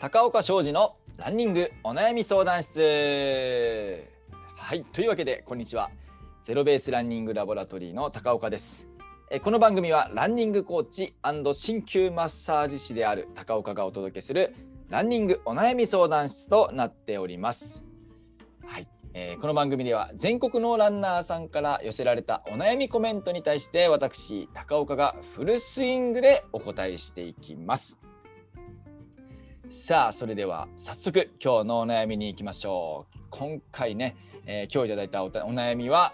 高岡昌司のランニングお悩み相談室。はいというわけでこんにちは。ゼロベースランニングラボラトリーの高岡です。えこの番組はランニングコーチ鍼灸マッサージ師である高岡がお届けするランニングお悩み相談室となっております。はいえー、この番組では全国のランナーさんから寄せられたお悩みコメントに対して私高岡がフルスイングでお答えしていきます。さあそれでは早速今日のお悩みに行きましょう。今回ね、えー、今日いただいたお悩みは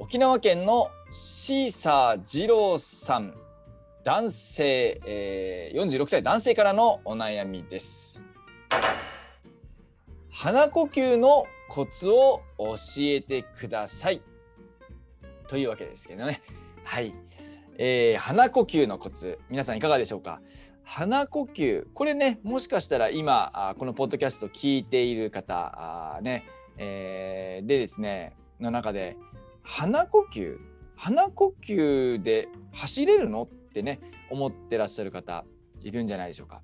沖縄県のシーサー二郎さん。男性、えー、46歳男性からのお悩みです。鼻呼吸のコツを教えてください。というわけですけどね。はい、えー、鼻呼吸のコツ。皆さんいかがでしょうか？鼻呼吸。これねもしかしたら今このポッドキャスト聞いている方ね、えー、でですねの中で鼻呼吸？鼻呼吸で走れるの？ってね思ってらっしゃる方いるんじゃないでしょうか。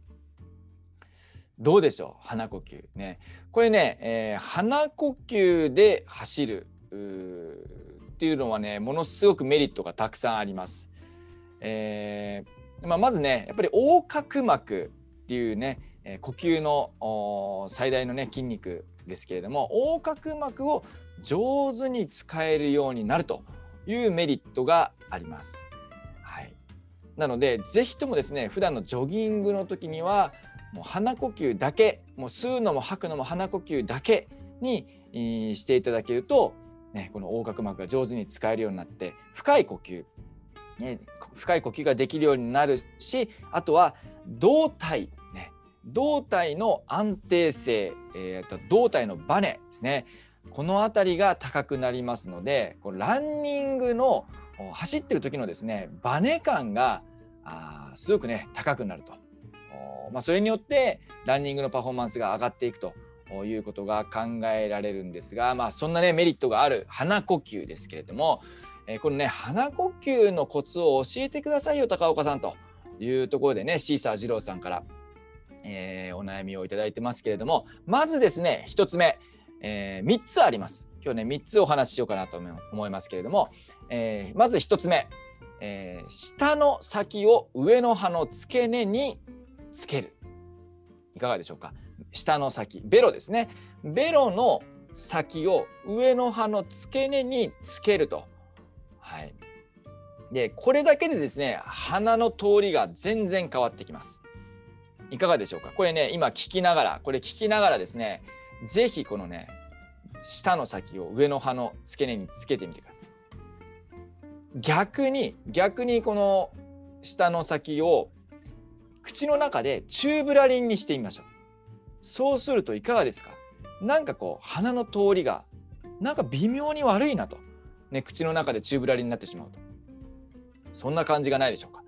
どうでしょう？鼻呼吸ね。これね、えー、鼻呼吸で走るっていうのはねものすごくメリットがたくさんあります。えーまあ、まずねやっぱり横隔膜っていうね、え呼吸の最大のね筋肉ですけれども横隔膜を上手に使えるようになるというメリットがあります。はい、なので是非ともですね普段のジョギングの時にはもう鼻呼吸だけもう吸うのも吐くのも鼻呼吸だけにしていただけると、ね、この横隔膜が上手に使えるようになって深い呼吸ね、深い呼吸ができるようになるしあとは胴体、ね、胴体の安定性、えー、と胴体のバネですね。この辺りが高くなりますのでこうランニングの走ってる時のですねバネ感があすごくね高くなると、まあ、それによってランニングのパフォーマンスが上がっていくと。いうことが考えられるんですが、まあ、そんなねメリットがある鼻呼吸ですけれどもえ、このね鼻呼吸のコツを教えてくださいよ高岡さんというところでねシーサー二郎さんから、えー、お悩みをいただいてますけれどもまずですね1つ目、えー、3つあります。今日ね3つお話ししようかなと思いますけれども、えー、まず1つ目、え、下の先を上の歯の付け根につける。いかがでしょうか？下の先ベロですねベロの先を上の歯の付け根につけるとはい。で、これだけでですね、鼻の通りが全然変わってきます。いかがでしょうか？これね、今聞きながら、これ聞きながらですね、是非このね、下の先を上の歯の付け根につけてみてください。逆に、逆にこの下の先を口の中でチューブラリンにしてみましょう。そうするといかがですか？なんかこう鼻の通りがなんか微妙に悪いなと。ね、口の中でチューブラリになってしまうと。そんな感じがないでしょうか。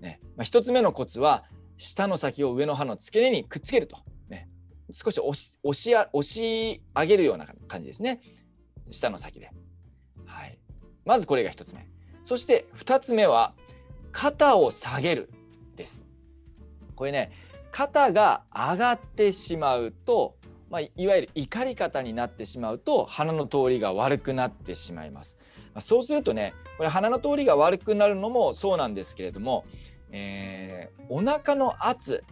ねまあ、1つ目のコツは下の先を上の歯の付け根にくっつけると、ね、少し押し押し押し上げるような感じですね。下の先で、はい、まずこれが1つ目。そして2つ目は肩を下げるです。これね肩が上がってしまうとまあ、いわゆる怒り方になってしまうと鼻の通りが悪くなってしまいます。まあ、そうするとねこれ鼻の通りが悪くなるのもそうなんですけれども、えー、お腹の圧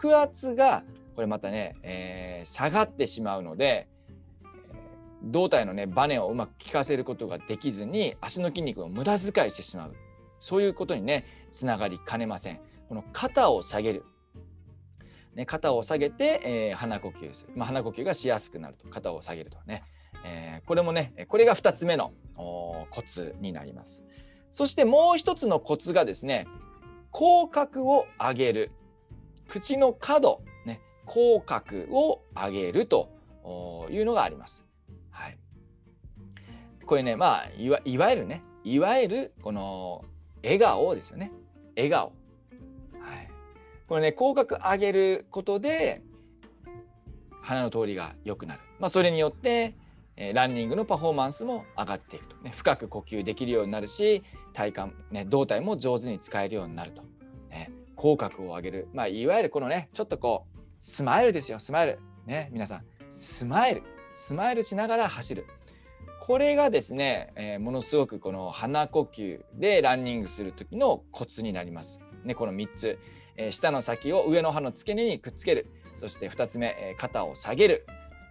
腹圧がこれまたね、えー、下がってしまうので、胴体のねバネをうまく効かせることができずに足の筋肉を無駄遣いしてしまうそういうことにねつながりかねません。この肩を下げるね、肩を下げて、えー、鼻呼吸する、まあ、鼻呼吸がしやすくなると。肩を下げるとね、えー、これもねこれが2つ目のコツになります。そしてもう一つのコツがですね口角を上げる。口の角、ね、口角を上げるというのがあります。はい、これねまあいわいわゆるねいわゆるこの笑顔ですよね。笑顔。これね口角上げることで鼻の通りが良くなる、まあ、それによって、え、ランニングのパフォーマンスも上がっていくと、ね、深く呼吸できるようになるし体幹、ね、胴体も上手に使えるようになると、ね、口角を上げる、まあ、いわゆるこのねちょっとこうスマイルですよスマイル。ね皆さんスマイル。スマイルしながら走る。これがですね、えー、ものすごくこの鼻呼吸でランニングする時のコツになります。ね、この3つ、えー、下の先を上の歯の付け根にくっつける。そして2つ目、えー、肩を下げる、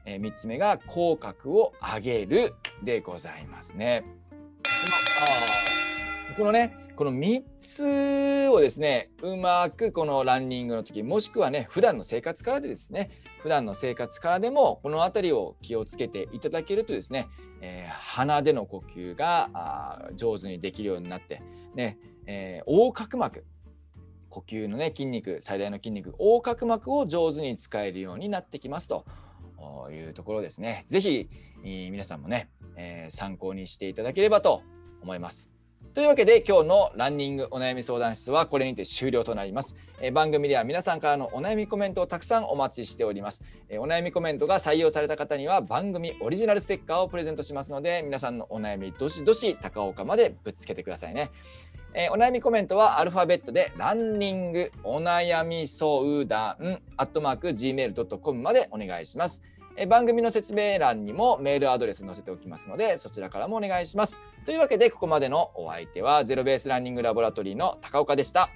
え3つ目が口角を上げる。でございますね。このねこの3つをですねうまくこのランニングの時もしくはね普段の生活からでですね普段の生活からでもこの辺りを気をつけていただけるとですね、えー、鼻での呼吸が上手にできるようになってね、えー、横隔膜呼吸のね筋肉最大の筋肉横隔膜を上手に使えるようになってきますというところですね。是非皆さんもね、えー、参考にしていただければと思います。というわけで今日のランニングお悩み相談室はこれにて終了となります、え番組では皆さんからのお悩みコメントをたくさんお待ちしております、えお悩みコメントが採用された方には番組オリジナルステッカーをプレゼントしますので皆さんのお悩みどしどし高岡までぶつけてくださいねえー、お悩みコメントはアルファベットでランニングお悩み相談アットマーク gmail.com までお願いします。え番組の説明欄にもメールアドレス載せておきますのでそちらからもお願いします。というわけでここまでのお相手はゼロベースランニングラボラトリーの高岡でした。